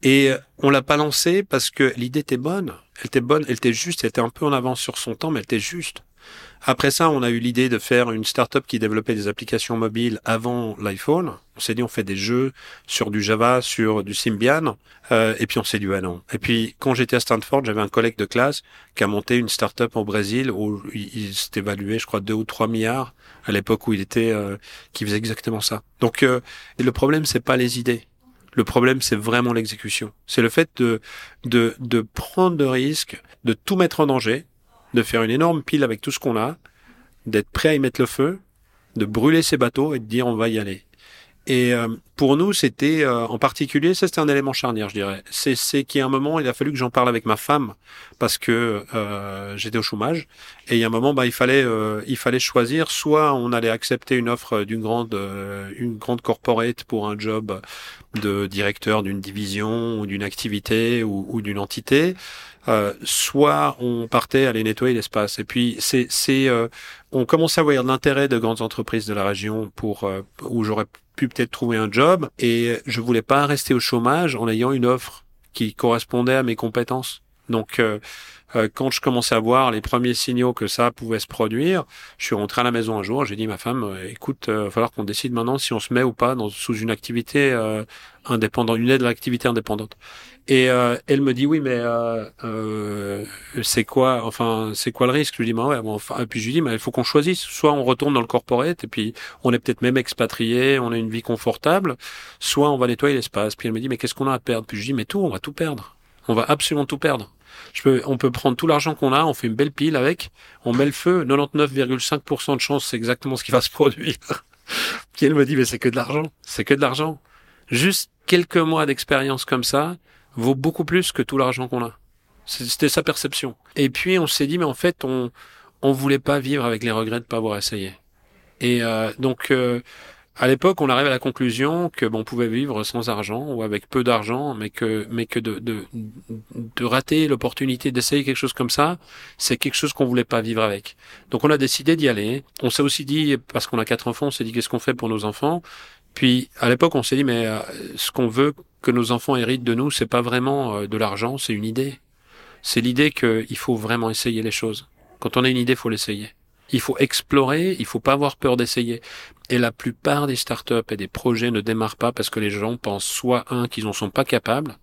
Et on l'a pas lancé parce que l'idée était bonne. Elle était bonne, elle était juste, elle était un peu en avance sur son temps, mais elle était juste. Après ça, on a eu l'idée de faire une start-up qui développait des applications mobiles avant l'iPhone. On s'est dit, on fait des jeux sur du Java, sur du Symbian. Euh, et puis on s'est dit, ah non. Et puis quand j'étais à Stanford, j'avais un collègue de classe qui a monté une start-up au Brésil où il, s'est évalué, je crois, 2 ou 3 milliards à l'époque où il était, euh, qui faisait exactement ça. Donc euh, le problème, c'est pas les idées. Le problème, c'est vraiment l'exécution. C'est le fait de, de, de prendre de risques, de tout mettre en danger, de faire une énorme pile avec tout ce qu'on a, d'être prêt à y mettre le feu, de brûler ses bateaux et de dire on va y aller. Et euh, pour nous, c'était euh, en particulier, ça c'était un élément charnière, je dirais. C'est c'est qu'il y a un moment, il a fallu que j'en parle avec ma femme parce que euh, j'étais au chômage. Et il y a un moment, bah il fallait il fallait choisir. Soit on allait accepter une offre d'une grande une grande corporate pour un job de directeur d'une division ou d'une activité ou, d'une entité. Euh, soit on partait aller nettoyer l'espace. Et puis c'est c'est on commençait à voir l'intérêt de grandes entreprises de la région pour où j'aurais pu peut-être trouver un job et je voulais pas rester au chômage en ayant une offre qui correspondait à mes compétences. Donc euh, euh, quand je commençais à voir les premiers signaux que ça pouvait se produire, je suis rentré à la maison un jour, j'ai dit ma femme, euh, écoute, il va falloir qu'on décide maintenant si on se met ou pas dans, sous une activité indépendante, une aide à l'activité indépendante. Et euh, elle me dit oui, mais euh, euh, c'est quoi, enfin, c'est quoi le risque? Je lui dis bah ouais, bon, enfin, puis je lui dis mais il faut qu'on choisisse. Soit on retourne dans le corporate et puis on est peut-être même expatrié, on a une vie confortable, soit on va nettoyer l'espace. Puis elle me dit mais qu'est-ce qu'on a à perdre? Puis je lui dis mais tout, on va tout perdre. On va absolument tout perdre. Je peux, on peut prendre tout l'argent qu'on a, on fait une belle pile avec, on met le feu, 99,5% de chance, c'est exactement ce qui va se produire. Puis elle me dit mais c'est que de l'argent, c'est que de l'argent. Juste quelques mois d'expérience comme ça, vaut beaucoup plus que tout l'argent qu'on a. C'était sa perception. Et puis on s'est dit, mais en fait, on on voulait pas vivre avec les regrets de pas avoir essayé. Et euh, donc, euh, à l'époque, on arrive à la conclusion que bon, on pouvait vivre sans argent ou avec peu d'argent, mais que mais que de de, de rater l'opportunité d'essayer quelque chose comme ça, c'est quelque chose qu'on voulait pas vivre avec. Donc, on a décidé d'y aller. On s'est aussi dit, parce qu'on a quatre enfants, on s'est dit qu'est-ce qu'on fait pour nos enfants? Puis à l'époque, on s'est dit mais euh, ce qu'on veut que nos enfants héritent de nous, c'est pas vraiment euh, de l'argent, c'est une idée. C'est l'idée qu'il faut vraiment essayer les choses. Quand on a une idée, faut l'essayer. Il faut explorer, il faut pas avoir peur d'essayer. Et la plupart des startups et des projets ne démarrent pas parce que les gens pensent soit un qu'ils n'en sont pas capables,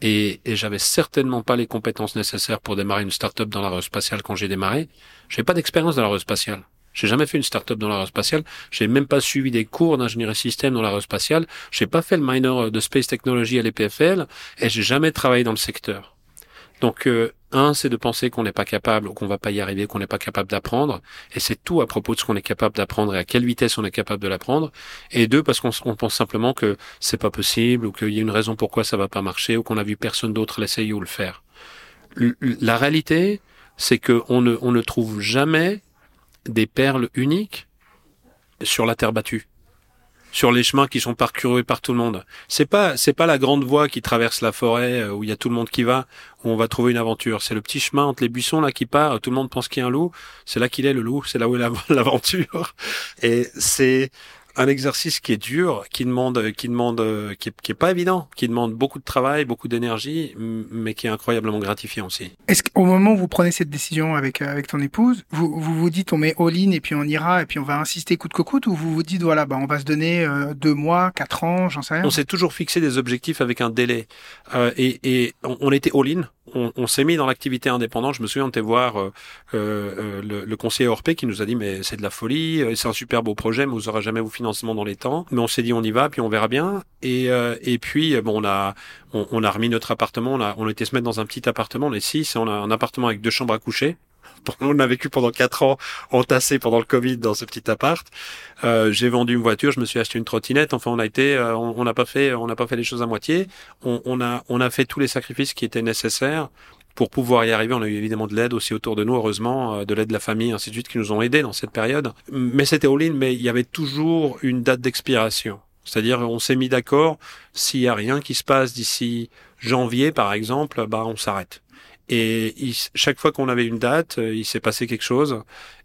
et, et j'avais certainement pas les compétences nécessaires pour démarrer une startup dans l'aérospatiale quand j'ai démarré. J'ai pas d'expérience dans l'aérospatiale. J'ai jamais fait une startup dans l'aérospatiale. J'ai même pas suivi des cours d'ingénierie système dans l'aérospatiale. J'ai pas fait le minor de space technology à l'EPFL et j'ai jamais travaillé dans le secteur. Donc, euh, un, c'est de penser qu'on n'est pas capable ou qu'on va pas y arriver, qu'on n'est pas capable d'apprendre. Et c'est tout à propos de ce qu'on est capable d'apprendre et à quelle vitesse on est capable de l'apprendre. Et deux, parce qu'on pense simplement que c'est pas possible ou qu'il y a une raison pourquoi ça va pas marcher ou qu'on a vu personne d'autre l'essayer ou le faire. La réalité, c'est qu'on ne, on ne trouve jamais des perles uniques sur la terre battue sur les chemins qui sont parcourus par tout le monde. C'est pas c'est pas la grande voie qui traverse la forêt euh, où il y a tout le monde qui va où on va trouver une aventure. C'est le petit chemin entre les buissons là qui part. Tout le monde pense qu'il y a un loup. C'est là qu'il est le loup. C'est là où est l'aventure. Et c'est un exercice qui est dur, qui demande, qui demande, qui est, qui est, pas évident, qui demande beaucoup de travail, beaucoup d'énergie, mais qui est incroyablement gratifiant aussi. Est-ce qu'au moment où vous prenez cette décision avec avec ton épouse, vous vous, vous dites on met all-in et puis on ira et puis on va insister coûte que coûte, ou vous vous dites voilà bah on va se donner euh, deux mois, quatre ans, j'en sais rien. On s'est toujours fixé des objectifs avec un délai euh, et, et on, on était all-in on, on s'est mis dans l'activité indépendante. Je me souviens, on était voir euh, euh, le, le, conseiller Orpé qui nous a dit mais c'est de la folie, euh, c'est un super beau projet, mais vous aurez jamais vos financements dans les temps. Mais on s'est dit on y va, puis on verra bien. Et, et puis bon, on a on, a remis notre appartement. On a on était se mettre dans un petit appartement, est six, on a un appartement avec deux chambres à coucher on a vécu pendant quatre ans entassé pendant le Covid dans ce petit appart. Euh, j'ai vendu une voiture, je me suis acheté une trottinette. Enfin, on a été, euh, on n'a pas fait, on n'a pas fait les choses à moitié. On, on, a, on a fait tous les sacrifices qui étaient nécessaires pour pouvoir y arriver. On a eu évidemment de l'aide aussi autour de nous, heureusement, euh, de l'aide de la famille, ainsi de suite, qui nous ont aidés dans cette période. Mais c'était all-in, mais il y avait toujours une date d'expiration. C'est-à-dire, on s'est mis d'accord, s'il y a rien qui se passe d'ici janvier, par exemple, bah, on s'arrête. Et chaque fois qu'on avait une date, euh, il s'est passé quelque chose.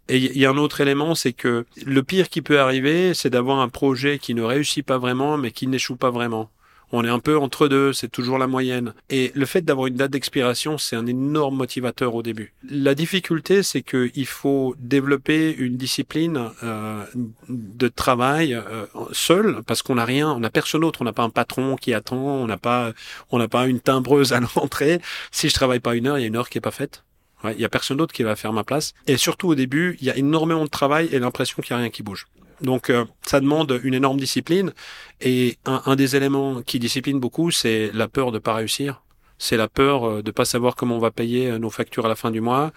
Et il y a un autre élément, c'est que le pire qui peut arriver, c'est d'avoir un projet qui ne réussit pas vraiment, mais qui n'échoue pas vraiment. On est un peu entre deux, c'est toujours la moyenne. Et le fait d'avoir une date d'expiration, c'est un énorme motivateur au début. La difficulté, c'est qu'il faut développer une discipline euh, de travail euh, seul, parce qu'on n'a rien, on n'a personne d'autre, on n'a pas un patron qui attend, on n'a pas, on n'a pas une timbreuse à l'entrée. Si je travaille pas une heure, il y a une heure qui est pas faite. Il y a personne d'autre qui va faire ma place. Et surtout au début, il y a énormément de travail et l'impression qu'il n'y a rien qui bouge. Donc euh, ça demande une énorme discipline et un, un des éléments qui discipline beaucoup, c'est la peur de pas réussir. C'est la peur euh, de pas savoir comment on va payer euh, nos factures à la fin du mois.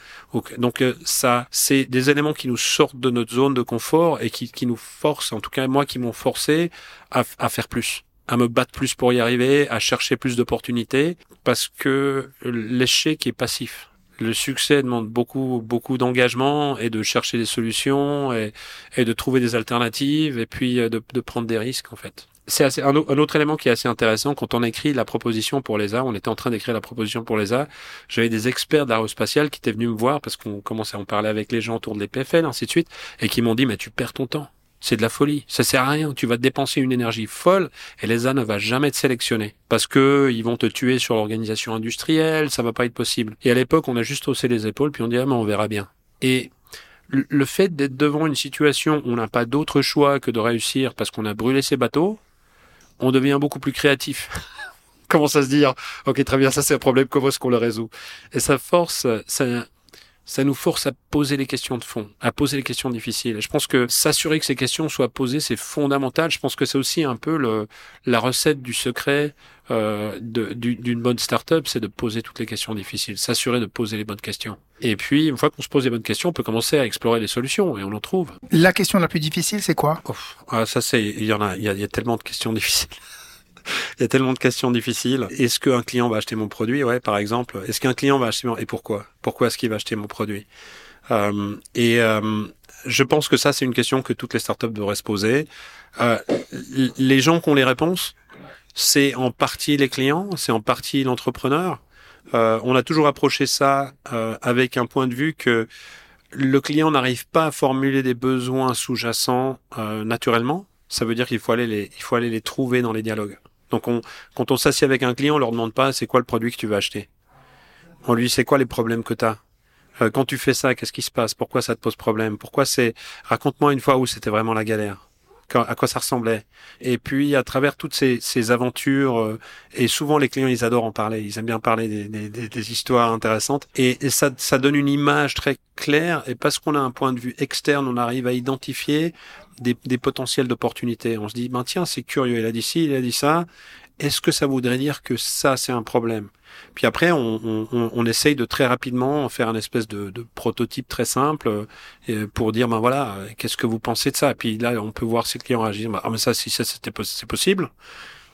Donc ça, c'est des éléments qui nous sortent de notre zone de confort et qui, qui nous forcent, en tout cas moi qui m'ont forcé à, à faire plus à me battre plus pour y arriver, à chercher plus d'opportunités, parce que l'échec est passif le succès demande beaucoup beaucoup d'engagement et de chercher des solutions et, et, de trouver des alternatives et puis euh, de, de prendre des risques en fait. C'est assez, un, autre élément qui est assez intéressant quand on écrit la proposition pour l'ESA. On était en train d'écrire la proposition pour l'ESA. J'avais des experts d'aérospatial qui étaient venus me voir parce qu'on commençait à en parler avec les gens autour de l'EPFL, ainsi de suite, et qui m'ont dit mais tu perds ton temps. C'est de la folie. Ça sert à rien. Tu vas dépenser une énergie folle et l'ESA ne va jamais te sélectionner parce que ils vont te tuer sur l'organisation industrielle. Ça va pas être possible. Et à l'époque, on a juste haussé les épaules puis on dit ah mais on verra bien. Et le fait d'être devant une situation où on n'a pas d'autre choix que de réussir parce qu'on a brûlé ses bateaux, on devient beaucoup plus créatif. Comment ça se dire Ok, très bien, ça c'est un problème. Comment est-ce qu'on le résout? Et ça force, ça, ça nous force à poser les questions de fond, à poser les questions difficiles. Et je pense que s'assurer que ces questions soient posées, c'est fondamental. Je pense que c'est aussi un peu le, la recette du secret euh, d'une bonne start-up, c'est de poser toutes les questions difficiles, s'assurer de poser les bonnes questions. Et puis, une fois qu'on se pose les bonnes questions, on peut commencer à explorer les solutions et on en trouve. La question la plus difficile, c'est quoi? Ah, Ça, c'est il y en a, il y a, il y a tellement de questions difficiles. il y a tellement de questions difficiles. Est-ce qu'un client va acheter mon produit? Ouais, par exemple. Est-ce qu'un client va acheter mon... Et pourquoi? Pourquoi est-ce qu'il va acheter mon produit? Euh, Et euh, je pense que ça, c'est une question que toutes les startups devraient se poser. Euh, les gens qui ont les réponses, c'est en partie les clients, c'est en partie l'entrepreneur. On a toujours approché ça avec un point de vue que le client n'arrive pas à formuler des besoins sous-jacents naturellement. Ça veut dire qu'il faut aller les, il faut aller les trouver dans les dialogues. Donc on, quand on s'assied avec un client, on leur demande pas c'est quoi le produit que tu veux acheter? On lui dit c'est quoi les problèmes que tu as. Euh, quand tu fais ça, qu'est-ce qui se passe? Pourquoi ça te pose problème? Pourquoi c'est Raconte-moi une fois où c'était vraiment la galère. à quoi ça ressemblait? Et puis à travers toutes ces, aventures, euh, et souvent les clients ils adorent en parler, ils aiment bien parler des, histoires intéressantes, et, ça donne une image très claire. Et parce qu'on a un point de vue externe, on arrive à identifier des, des potentiels d'opportunités. On se dit, ben tiens, c'est curieux, il a dit ci, il a dit ça. Est-ce que ça voudrait dire que ça c'est un problème? Puis après, on, on, on, essaye de très rapidement faire un espèce de, de prototype très simple euh, pour dire, ben voilà, qu'est-ce que vous pensez de ça? Puis là, on peut voir si le client réagit, ah mais ça, si ça c'est possible.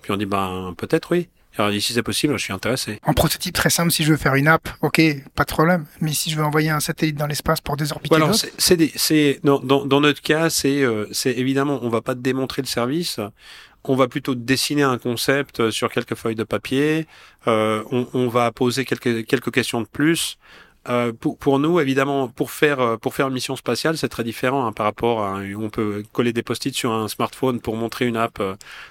Puis on dit, ben peut-être oui. Alors, si c'est possible, je suis intéressé. En prototype très simple, si je veux faire une app, ok, pas de problème. Mais si je veux envoyer un satellite dans l'espace pour désorbiter voilà, c'est, dans, dans, dans, notre cas, c'est, euh, évidemment, on va pas démontrer le service on va plutôt dessiner un concept euh, sur quelques feuilles de papier. Euh, on, va poser quelques, quelques questions de plus. Euh, pour, nous, évidemment, pour faire pour faire une mission spatiale, c'est très différent hein, par rapport à on peut coller des post-it sur un smartphone pour montrer une app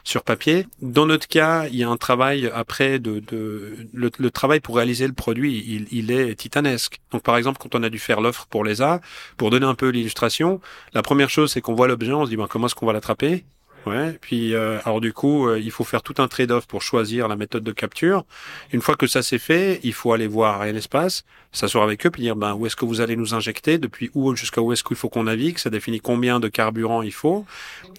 sur papier. Dans notre cas, il y a un travail après de, de le, travail pour réaliser le produit, il, il est titanesque. Donc, par exemple, quand on a dû faire l'offre pour les A, pour donner un peu l'illustration, la première chose c'est qu'on voit l'objet, on se dit ben, comment est-ce qu'on va l'attraper? Ouais, puis euh, alors du coup, euh, il faut faire tout un trade-off pour choisir la méthode de capture. Une fois que ça c'est fait, il faut aller voir Ariane Espace, s'asseoir avec eux, puis dire ben où est-ce que vous allez nous injecter, depuis où jusqu'à où est-ce qu'il faut qu'on navigue, ça définit combien de carburant il faut.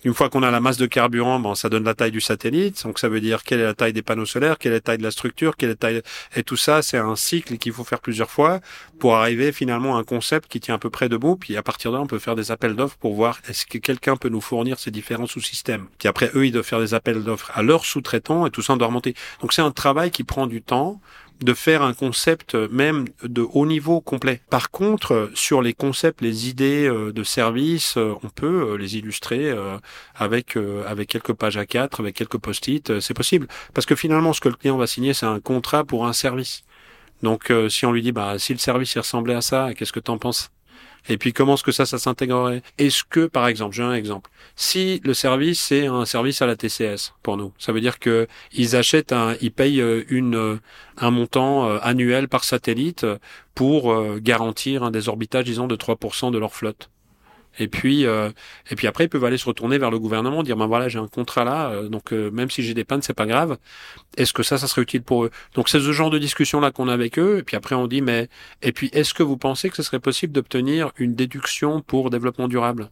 Une fois qu'on a la masse de carburant, ben ça donne la taille du satellite, donc ça veut dire quelle est la taille des panneaux solaires, quelle est la taille de la structure, quelle est la taille et tout ça, c'est un cycle qu'il faut faire plusieurs fois pour arriver finalement à un concept qui tient à peu près debout. Puis à partir de là, on peut faire des appels d'offres pour voir est-ce que quelqu'un peut nous fournir ces différents sous-systèmes. Puis après, eux, ils doivent faire des appels d'offres à leurs sous-traitants et tout ça doit remonter. Donc c'est un travail qui prend du temps de faire un concept même de haut niveau complet. Par contre, sur les concepts, les idées euh, de service, euh, on peut euh, les illustrer avec avec quelques pages à 4 avec quelques post-it, c'est possible. Parce que finalement, ce que le client va signer, c'est un contrat pour un service. Donc, si on lui dit, bah, si le service ressemblait à ça, qu'est-ce que t'en penses? Et puis comment est-ce que ça, ça s'intégrerait? Est-ce que, par exemple, j'ai un exemple. Si le service c'est un service à la TCS pour nous, ça veut dire que ils achètent un, ils payent euh, une euh, un montant euh, annuel par satellite pour garantir un désorbitage, disons, de 3% de leur flotte. Et puis, euh, et puis après, ils peuvent aller se retourner vers le gouvernement, dire ben voilà, j'ai un contrat là, euh, donc euh, même si j'ai des pannes, c'est pas grave. Est-ce que ça, ça serait utile pour eux? Donc c'est ce genre de discussion là qu'on a avec eux. Et puis après, on dit mais et puis est-ce que vous pensez que ce serait possible d'obtenir une déduction pour développement durable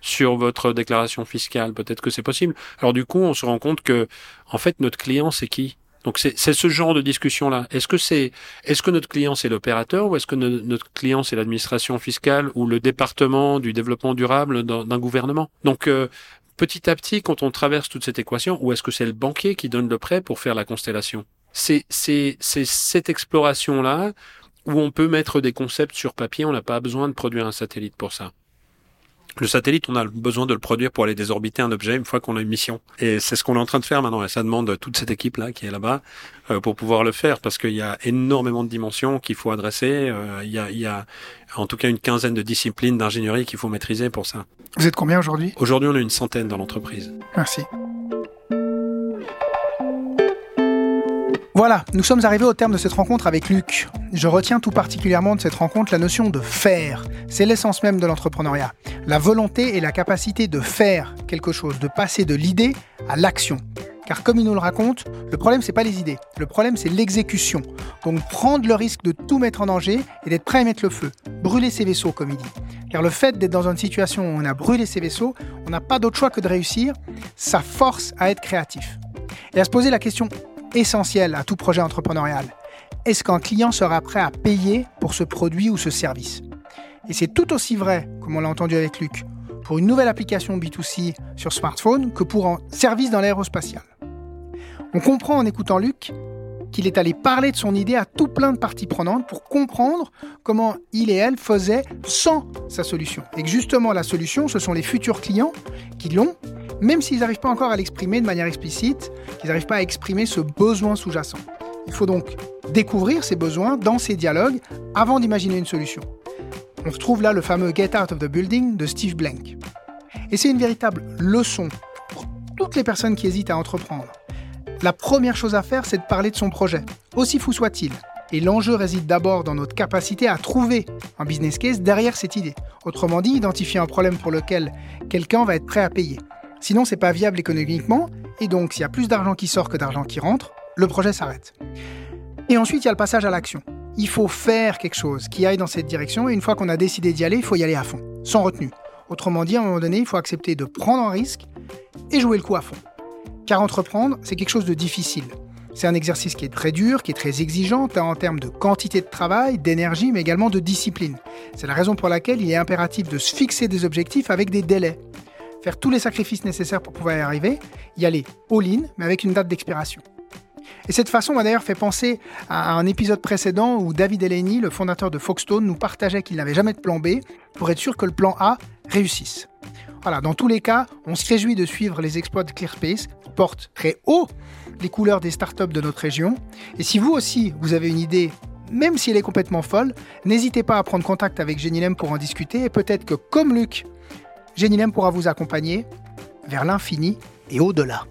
sur votre déclaration fiscale? Peut-être que c'est possible. Alors du coup, on se rend compte que en fait, notre client, c'est qui? Donc c'est ce genre de discussion là. Est-ce que c'est est-ce que notre client c'est l'opérateur ou est-ce que notre client c'est l'administration fiscale ou le département du développement durable d'un gouvernement? Donc euh, petit à petit, quand on traverse toute cette équation, ou est-ce que c'est le banquier qui donne le prêt pour faire la constellation? C'est c'est cette exploration là où on peut mettre des concepts sur papier. On n'a pas besoin de produire un satellite pour ça. Le satellite, on a besoin de le produire pour aller désorbiter un objet une fois qu'on a une mission. Et c'est ce qu'on est en train de faire maintenant. Et ça demande toute cette équipe-là qui est là-bas euh, pour pouvoir le faire parce qu'il y a énormément de dimensions qu'il faut adresser. Euh, il, y a, il y a en tout cas une quinzaine de disciplines d'ingénierie qu'il faut maîtriser pour ça. Vous êtes combien aujourd'hui? Aujourd'hui, on est une centaine dans l'entreprise. Merci. Voilà, nous sommes arrivés au terme de cette rencontre avec Luc. Je retiens tout particulièrement de cette rencontre la notion de faire. C'est l'essence même de l'entrepreneuriat. La volonté et la capacité de faire quelque chose, de passer de l'idée à l'action. Car comme il nous le raconte, le problème c'est pas les idées, le problème c'est l'exécution. Donc prendre le risque de tout mettre en danger et d'être prêt à mettre le feu, brûler ses vaisseaux comme il dit. Car le fait d'être dans une situation où on a brûlé ses vaisseaux, on n'a pas d'autre choix que de réussir, ça force à être créatif. Et à se poser la question essentiel à tout projet entrepreneurial. Est-ce qu'un client sera prêt à payer pour ce produit ou ce service? Et c'est tout aussi vrai, comme on l'a entendu avec Luc, pour une nouvelle application B2C sur smartphone que pour un service dans l'aérospatial. On comprend en écoutant Luc qu'il est allé parler de son idée à tout plein de parties prenantes pour comprendre comment il et elle faisaient sans sa solution. Et que justement la solution, ce sont les futurs clients qui l'ont même s'ils n'arrivent pas encore à l'exprimer de manière explicite, qu'ils n'arrivent pas à exprimer ce besoin sous-jacent. Il faut donc découvrir ces besoins dans ces dialogues avant d'imaginer une solution. On retrouve là le fameux Get Out of the Building de Steve Blank. Et c'est une véritable leçon pour toutes les personnes qui hésitent à entreprendre. La première chose à faire, c'est de parler de son projet, aussi fou soit-il. Et l'enjeu réside d'abord dans notre capacité à trouver un business case derrière cette idée. Autrement dit, identifier un problème pour lequel quelqu'un va être prêt à payer. Sinon, c'est pas viable économiquement, et donc s'il y a plus d'argent qui sort que d'argent qui rentre, le projet s'arrête. Et ensuite, il y a le passage à l'action. Il faut faire quelque chose qui aille dans cette direction, et une fois qu'on a décidé d'y aller, il faut y aller à fond, sans retenue. Autrement dit, à un moment donné, il faut accepter de prendre un risque et jouer le coup à fond. Car entreprendre, c'est quelque chose de difficile. C'est un exercice qui est très dur, qui est très exigeant, en termes de quantité de travail, d'énergie, mais également de discipline. C'est la raison pour laquelle il est impératif de se fixer des objectifs avec des délais. Faire tous les sacrifices nécessaires pour pouvoir y arriver, y aller all-in, mais avec une date d'expiration. Et cette façon m'a d'ailleurs fait penser à un épisode précédent où David Eleni, le fondateur de Foxstone, nous partageait qu'il n'avait jamais de plan B pour être sûr que le plan A réussisse. Voilà, dans tous les cas, on se réjouit de suivre les exploits de ClearSpace, qui très haut les couleurs des startups de notre région. Et si vous aussi, vous avez une idée, même si elle est complètement folle, n'hésitez pas à prendre contact avec Genilem pour en discuter et peut-être que, comme Luc, Genilem pourra vous accompagner vers l'infini et au-delà.